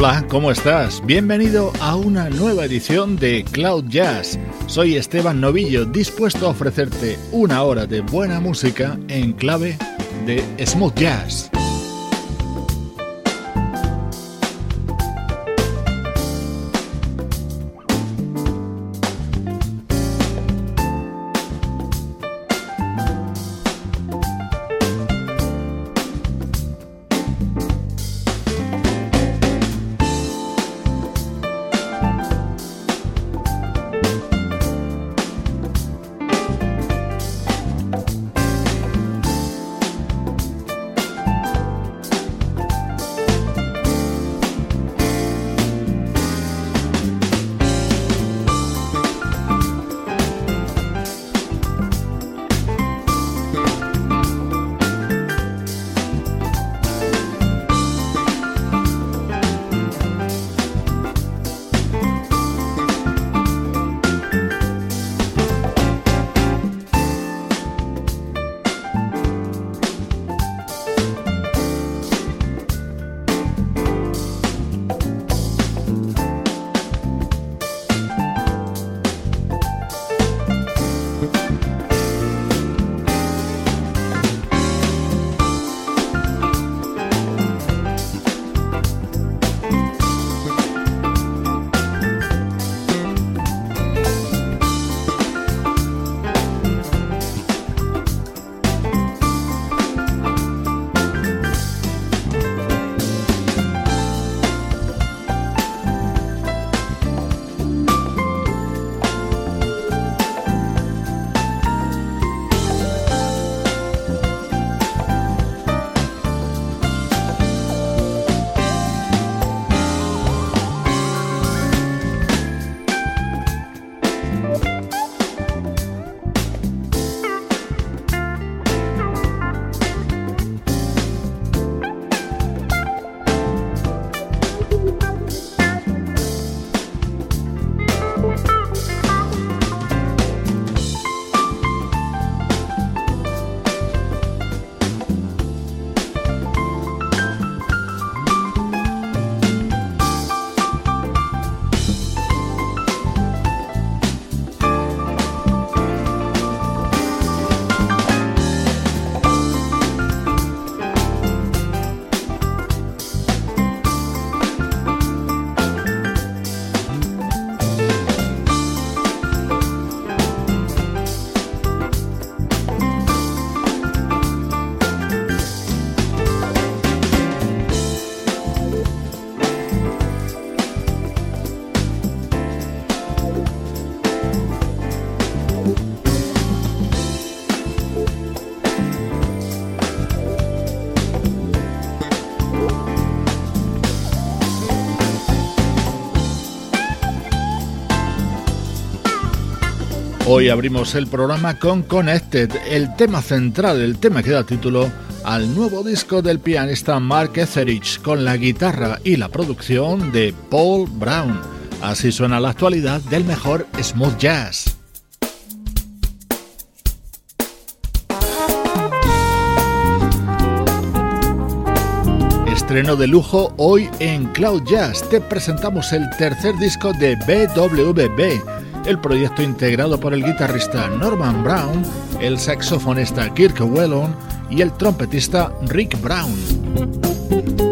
Hola, ¿cómo estás? Bienvenido a una nueva edición de Cloud Jazz. Soy Esteban Novillo, dispuesto a ofrecerte una hora de buena música en clave de smooth jazz. Hoy abrimos el programa con Connected, el tema central, el tema que da título al nuevo disco del pianista Mark Etheridge con la guitarra y la producción de Paul Brown. Así suena la actualidad del mejor smooth jazz. Estreno de lujo hoy en Cloud Jazz. Te presentamos el tercer disco de BWB el proyecto integrado por el guitarrista Norman Brown, el saxofonista Kirk Whelan y el trompetista Rick Brown.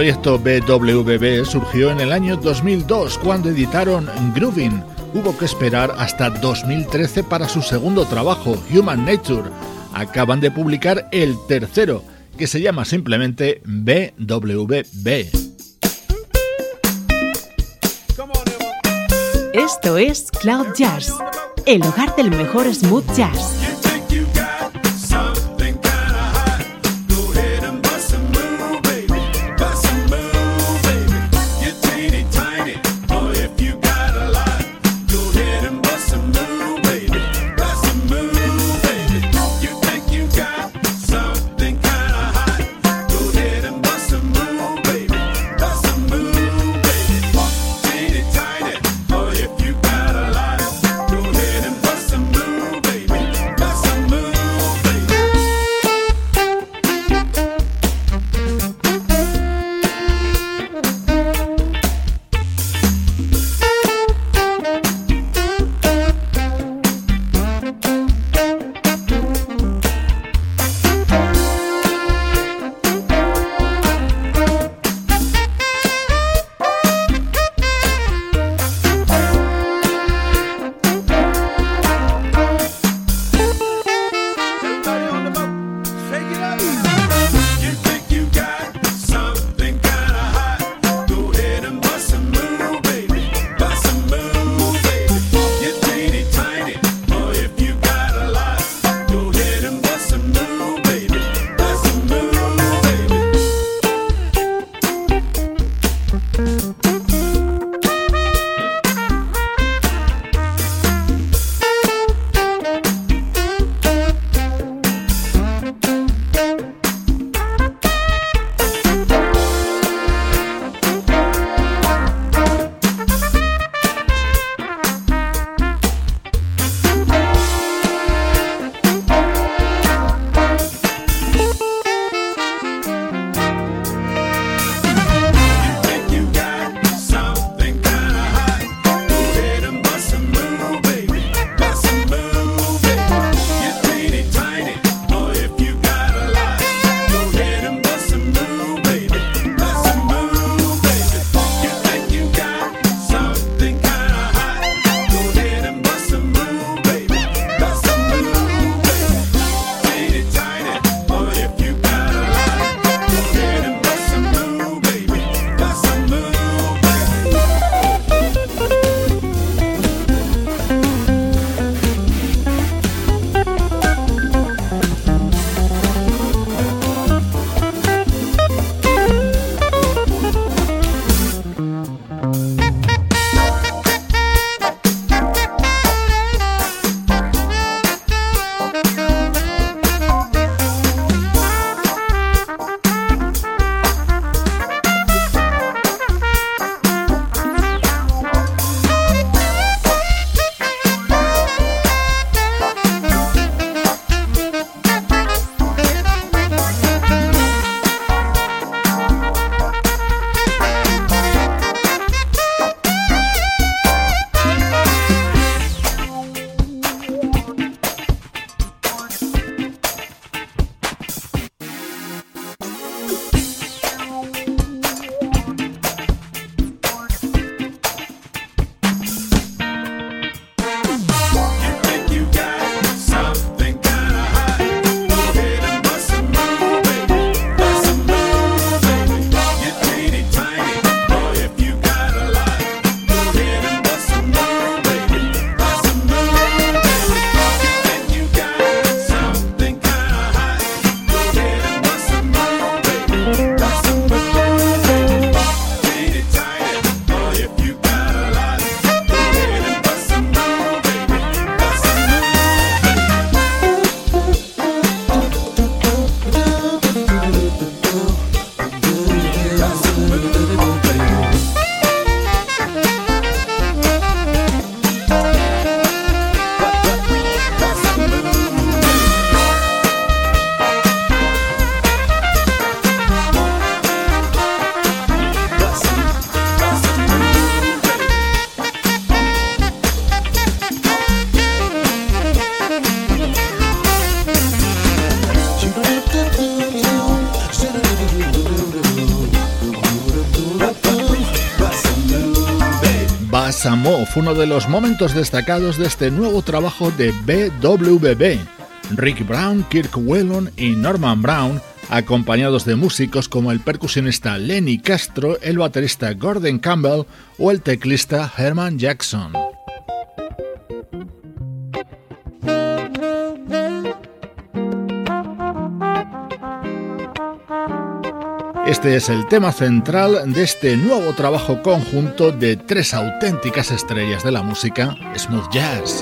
Proyecto BWB surgió en el año 2002 cuando editaron Groovin. Hubo que esperar hasta 2013 para su segundo trabajo, Human Nature. Acaban de publicar el tercero, que se llama simplemente BWB. Esto es Cloud Jazz, el hogar del mejor smooth jazz fue uno de los momentos destacados de este nuevo trabajo de BWB. Rick Brown, Kirk Whelan y Norman Brown, acompañados de músicos como el percusionista Lenny Castro, el baterista Gordon Campbell o el teclista Herman Jackson. Este es el tema central de este nuevo trabajo conjunto de tres auténticas estrellas de la música, Smooth Jazz.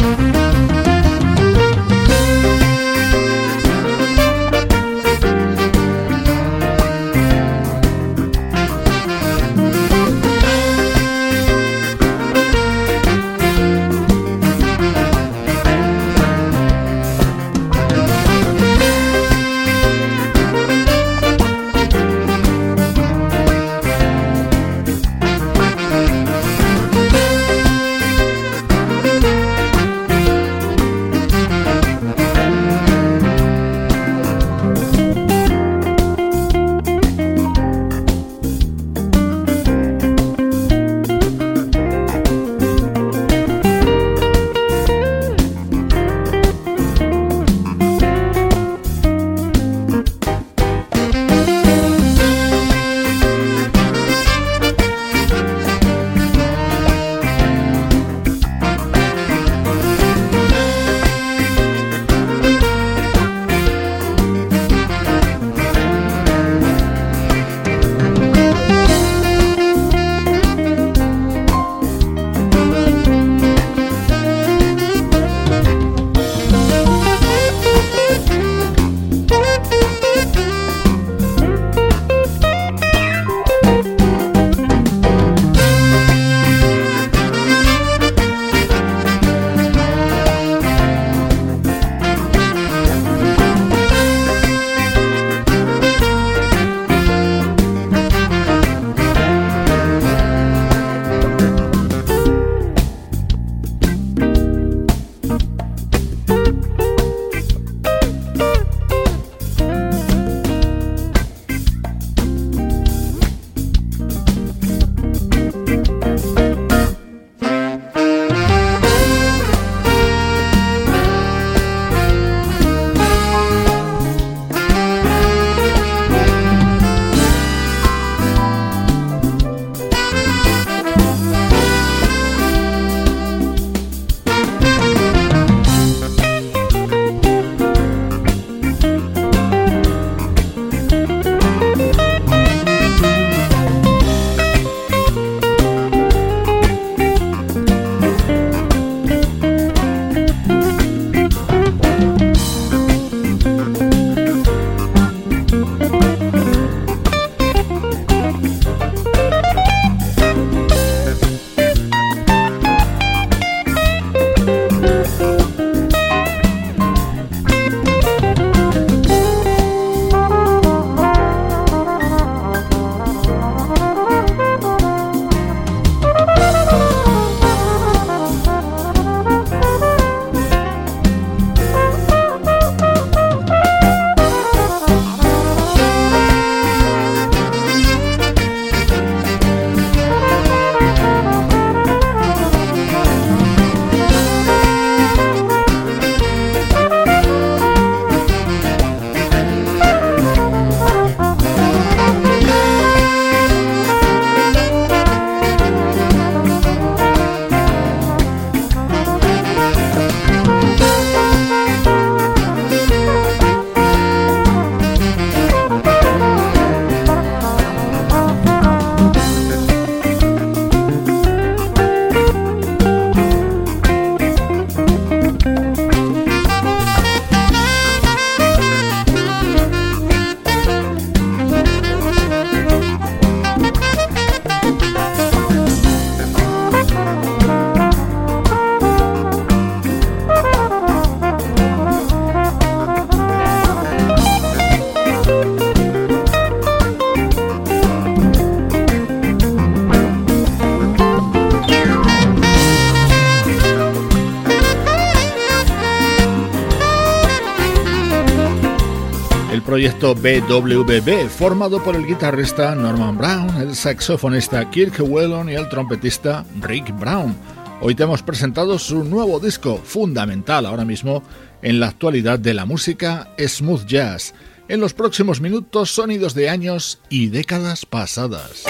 Proyecto BWB, formado por el guitarrista Norman Brown, el saxofonista Kirk Whelan y el trompetista Rick Brown. Hoy te hemos presentado su nuevo disco, fundamental ahora mismo en la actualidad de la música smooth jazz. En los próximos minutos, sonidos de años y décadas pasadas.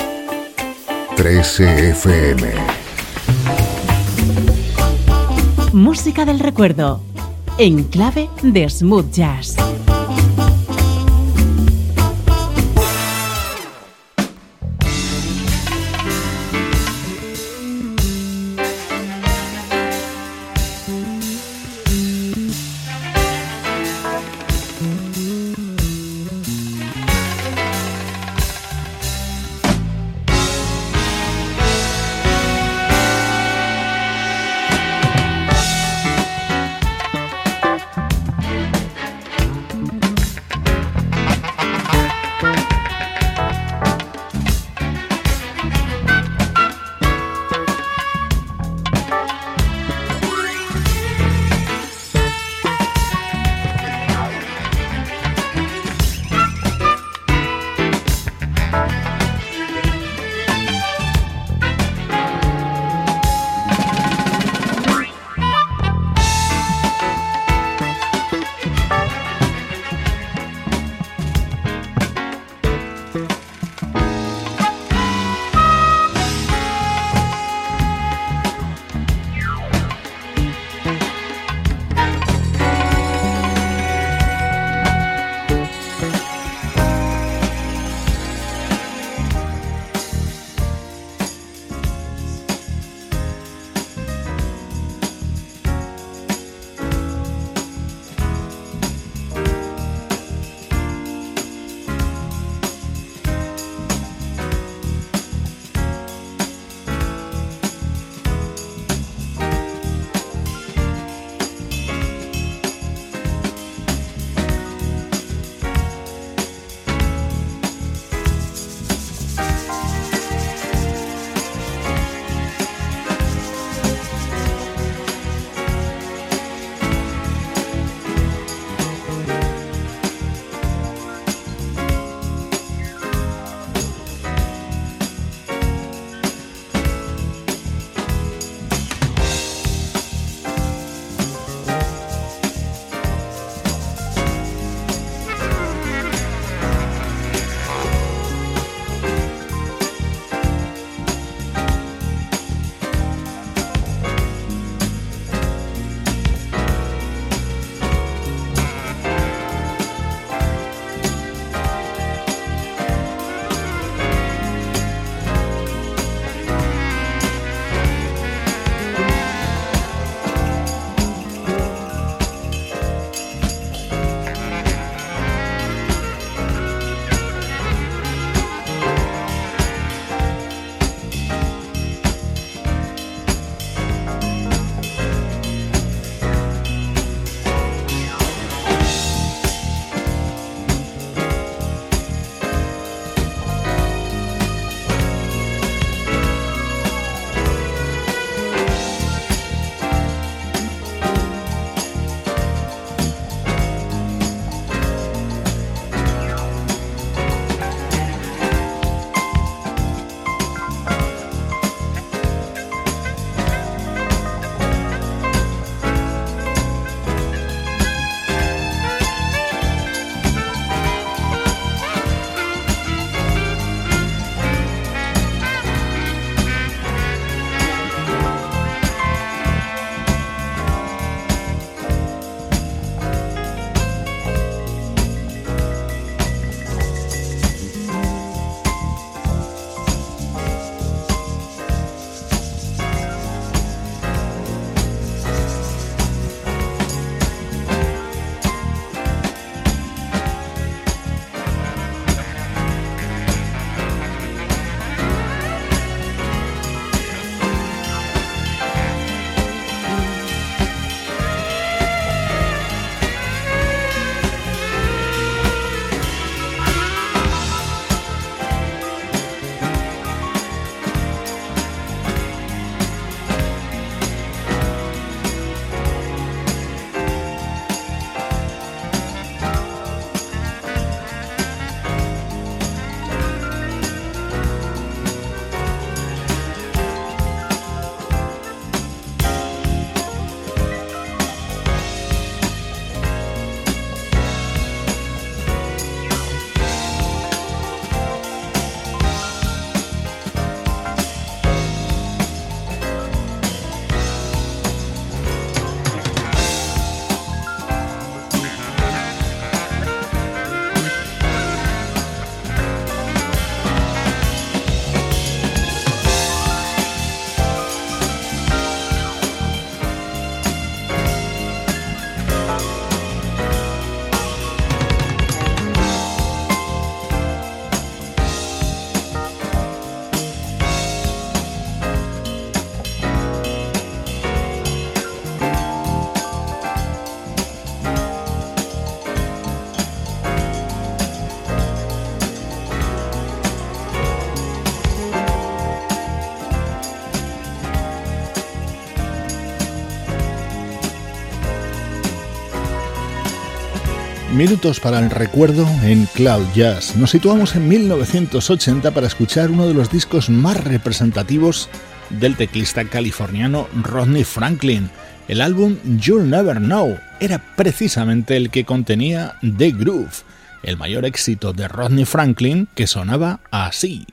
13 FM. Música del recuerdo, en clave de smooth jazz. Minutos para el recuerdo en Cloud Jazz. Nos situamos en 1980 para escuchar uno de los discos más representativos del teclista californiano Rodney Franklin. El álbum You'll Never Know era precisamente el que contenía The Groove, el mayor éxito de Rodney Franklin que sonaba así.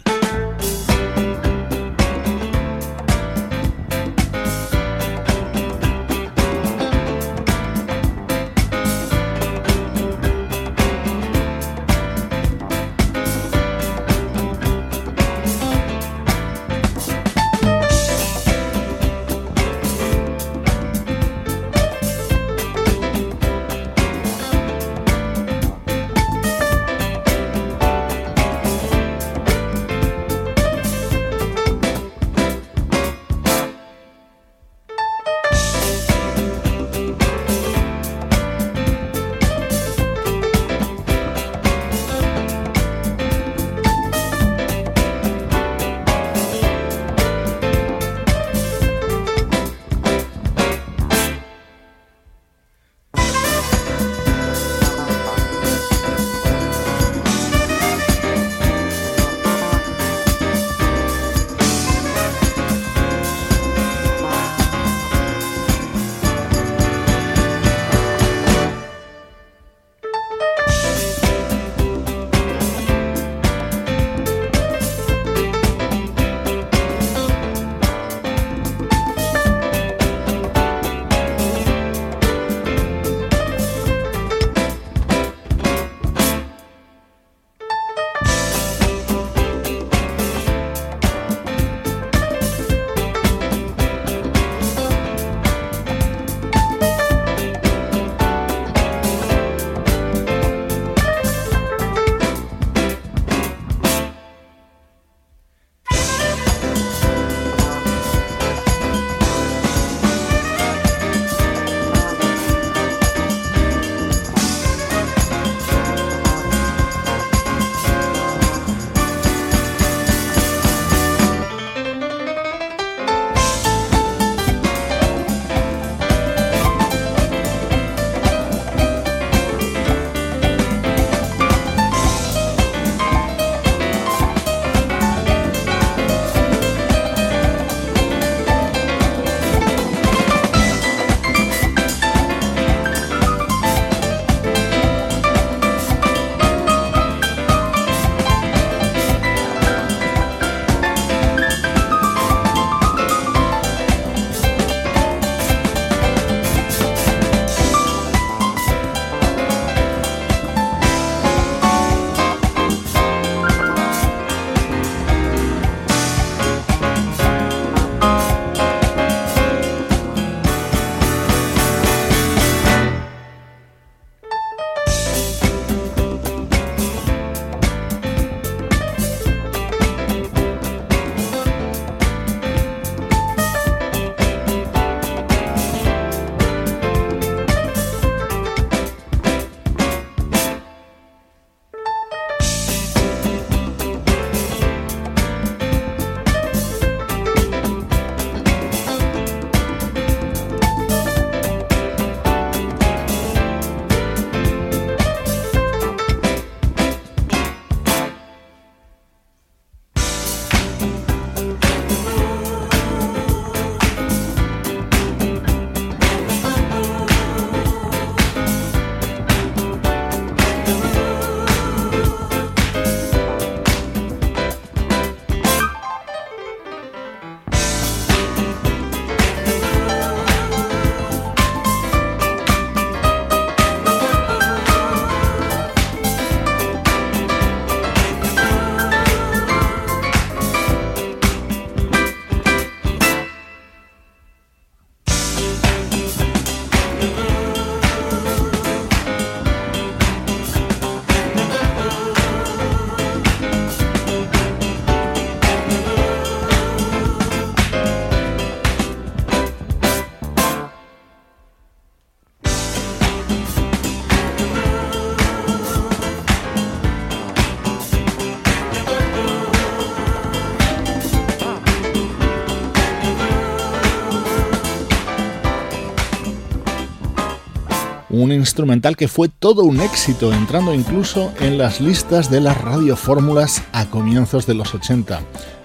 Un instrumental que fue todo un éxito, entrando incluso en las listas de las radiofórmulas a comienzos de los 80.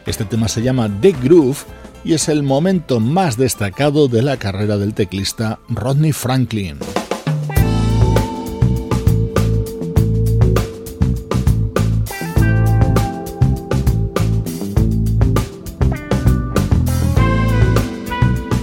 Este tema se llama The Groove y es el momento más destacado de la carrera del teclista Rodney Franklin.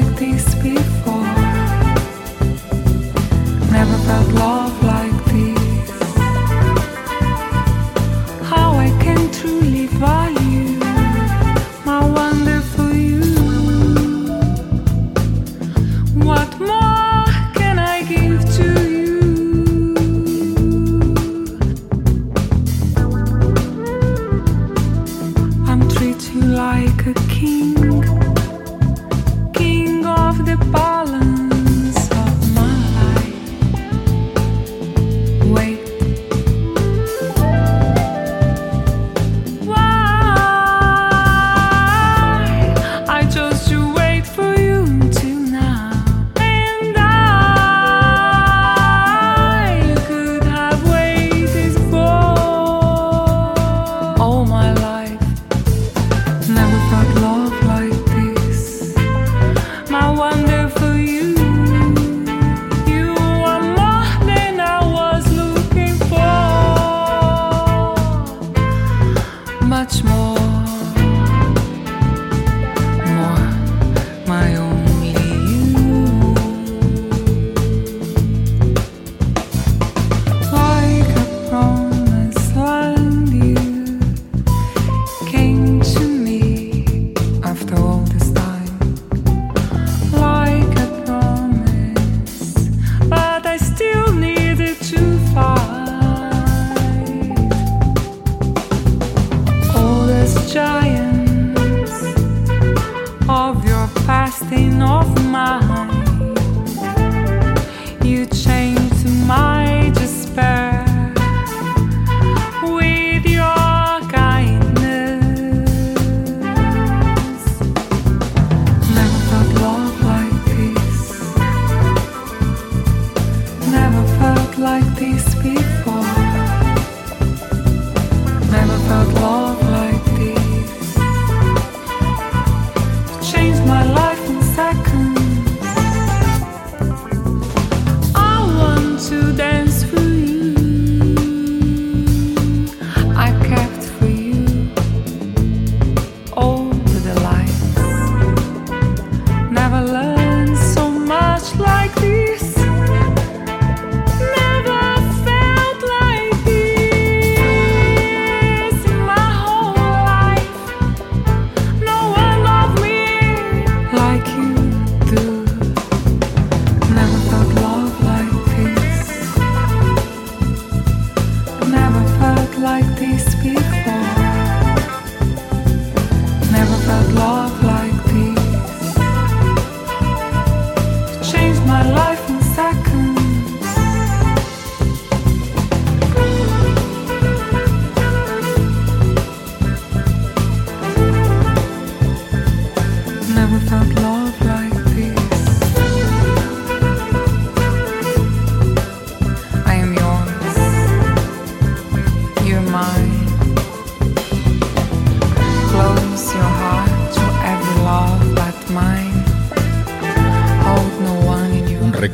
like these.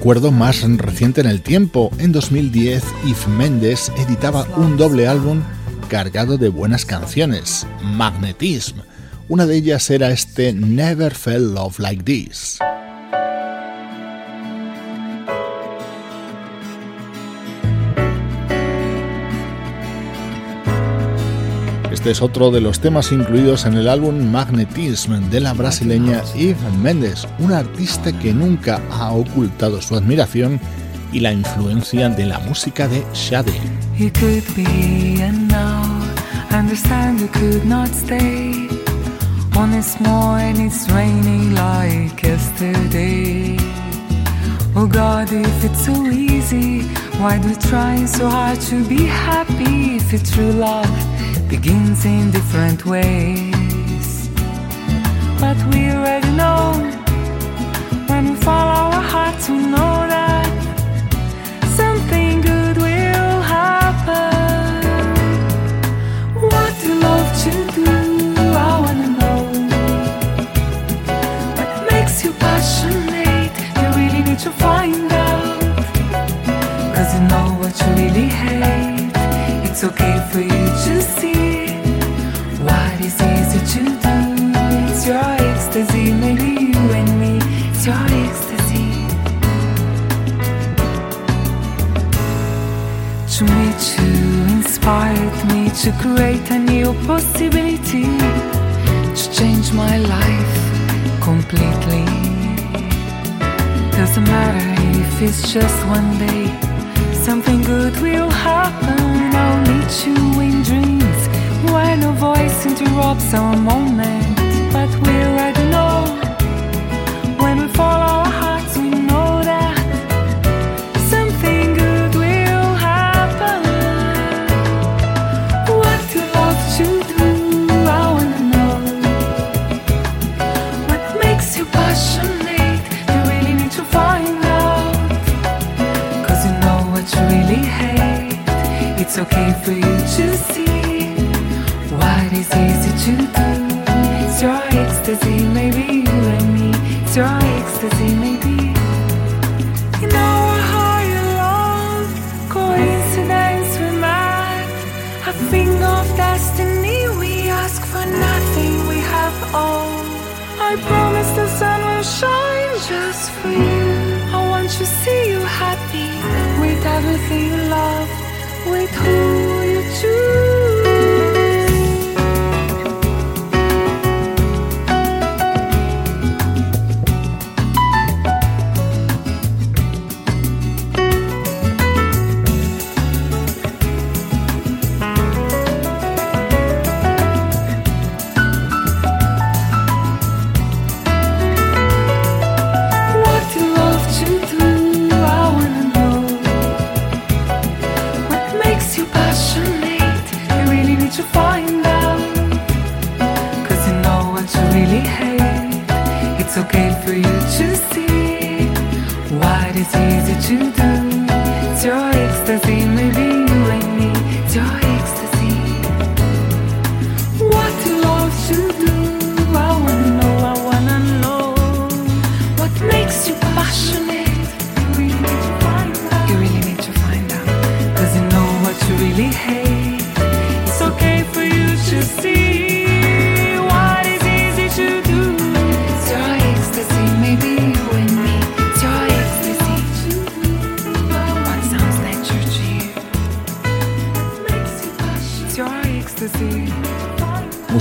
Recuerdo más reciente en el tiempo. En 2010, Yves Mendes editaba un doble álbum cargado de buenas canciones, Magnetism. Una de ellas era este Never Felt Love Like This. Este es otro de los temas incluidos en el álbum Magnetism de la brasileña Eve Mendes, una artista que nunca ha ocultado su admiración y la influencia de la música de Shade. Begins in different ways. But we already know when we follow our hearts, we know that something good will happen. What do you love to do? I wanna know. What makes you passionate? You really need to find out. Cause you know what you really hate. It's okay for you inspired me to create a new possibility, to change my life completely. Doesn't matter if it's just one day, something good will happen. I'll meet you in dreams when a voice interrupts our moment but we're right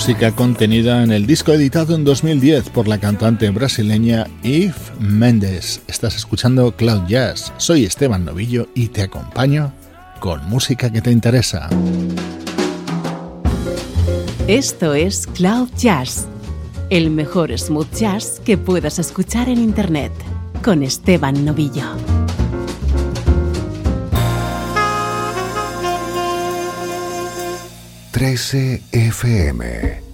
música contenida en el disco editado en 2010 por la cantante brasileña Eve Mendes. Estás escuchando Cloud Jazz. Soy Esteban Novillo y te acompaño con música que te interesa. Esto es Cloud Jazz, el mejor smooth jazz que puedas escuchar en Internet, con Esteban Novillo. 13 FM.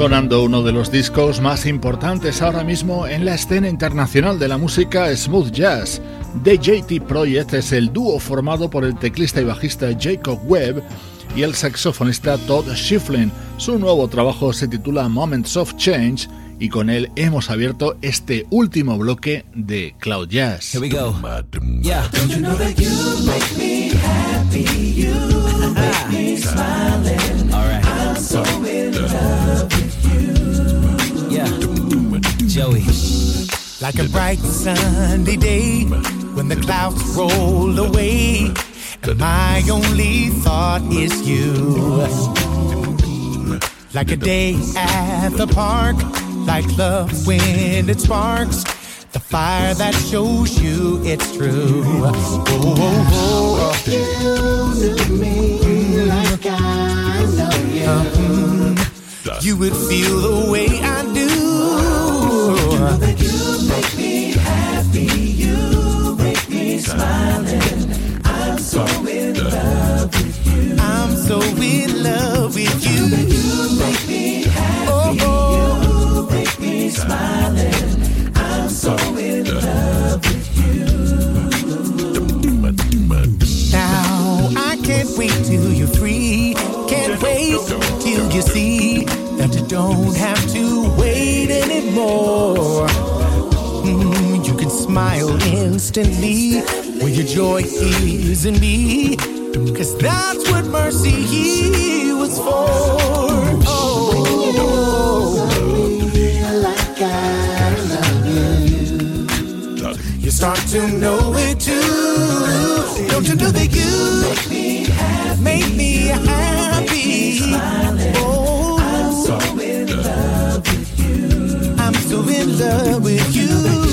Sonando uno de los discos más importantes ahora mismo en la escena internacional de la música smooth jazz. The JT Project es el dúo formado por el teclista y bajista Jacob Webb y el saxofonista Todd Shiflin. Su nuevo trabajo se titula Moments of Change y con él hemos abierto este último bloque de Cloud Jazz. Here we go. Joey. Like a bright sunny day when the clouds roll away, and my only thought is you. Like a day at the park, like love when it sparks. The fire that shows you it's true. Oh, oh, oh. You me like I know you. You would feel the way I do. You make me happy. You make me smiling. I'm so in love with you. I'm so in love with you. You make me happy. Oh, oh. You make me smiling. I'm so in love with you. Now I can't wait till you're free. Can't wait till you see that you don't have to wait anymore. Mm, you can smile instantly when your joy is in me. Cause that's what mercy he was for. Oh, you. Start to know it too. Don't you know that you make me happy? Make me happy. Oh, in love with you.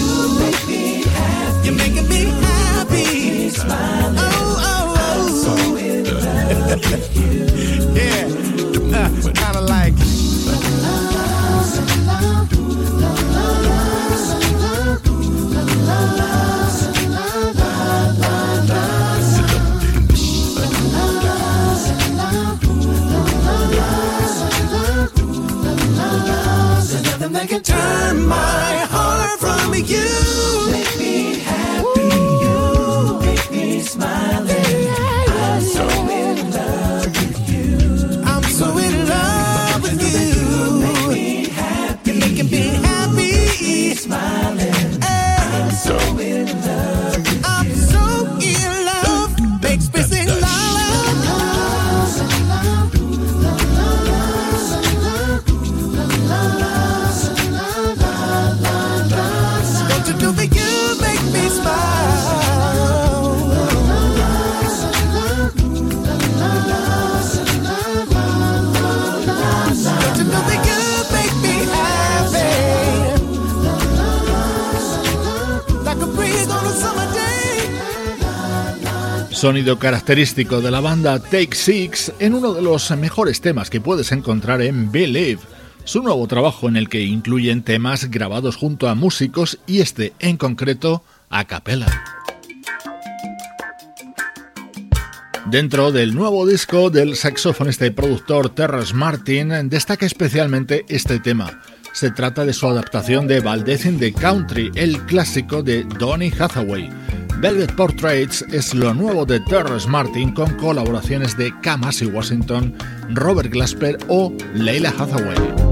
Sonido característico de la banda Take Six en uno de los mejores temas que puedes encontrar en Believe, su nuevo trabajo en el que incluyen temas grabados junto a músicos y este en concreto a capela. Dentro del nuevo disco del saxofonista y productor Terrence Martin destaca especialmente este tema. Se trata de su adaptación de Valdez in the Country, el clásico de Donny Hathaway. Velvet Portraits es lo nuevo de Terrence Martin con colaboraciones de Kamasi Washington, Robert Glasper o Leila Hathaway.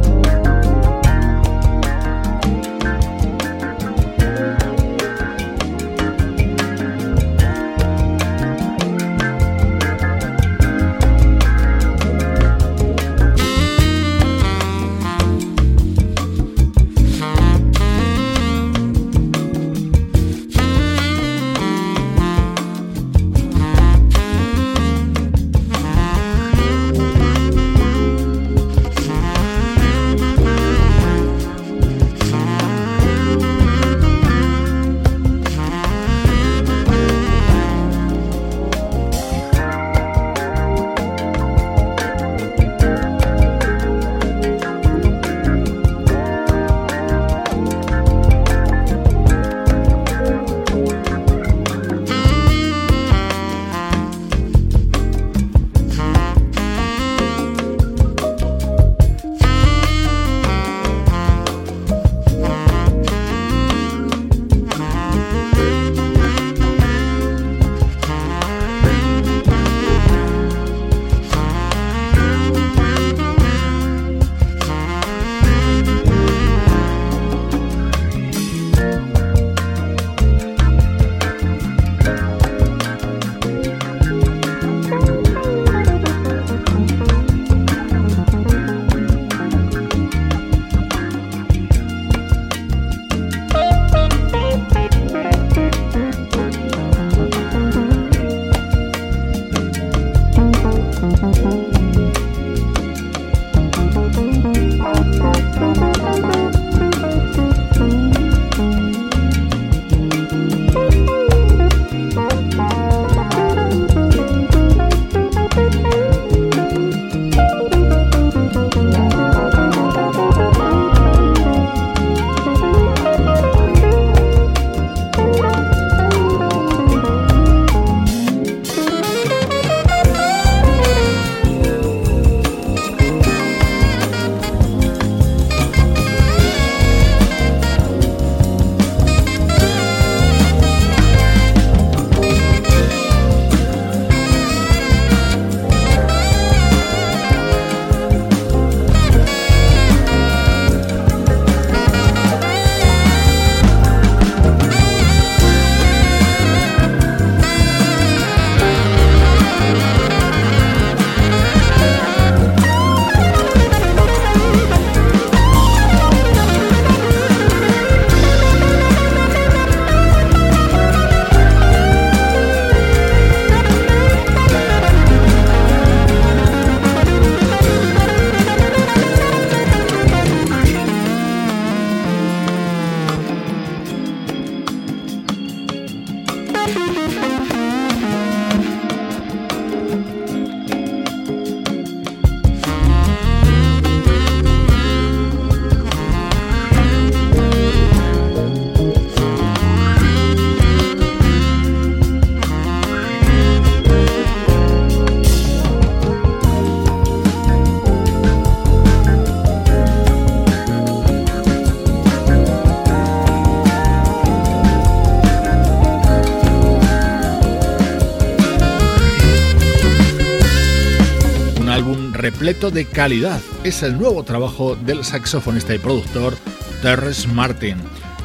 Repleto de calidad. Es el nuevo trabajo del saxofonista y productor Terrence Martin.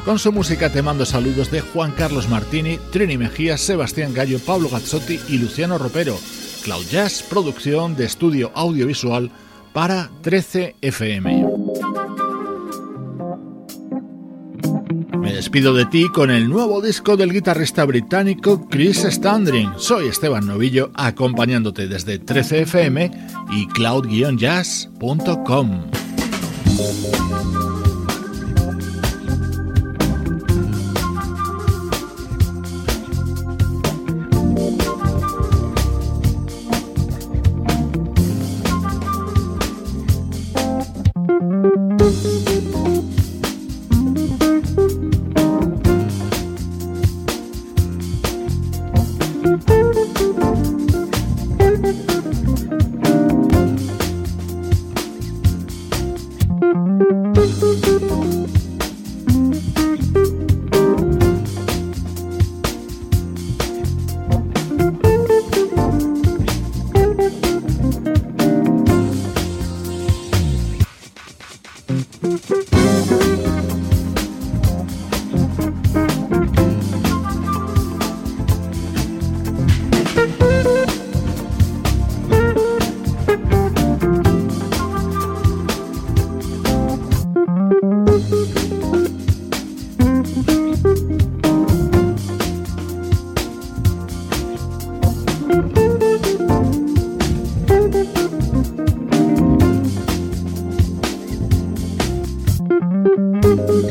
Con su música te mando saludos de Juan Carlos Martini, Trini Mejía, Sebastián Gallo, Pablo Gazzotti y Luciano Ropero. Cloud Jazz, producción de estudio audiovisual para 13 FM. Despido de ti con el nuevo disco del guitarrista británico Chris Standring. Soy Esteban Novillo acompañándote desde 13fm y cloud-jazz.com. Música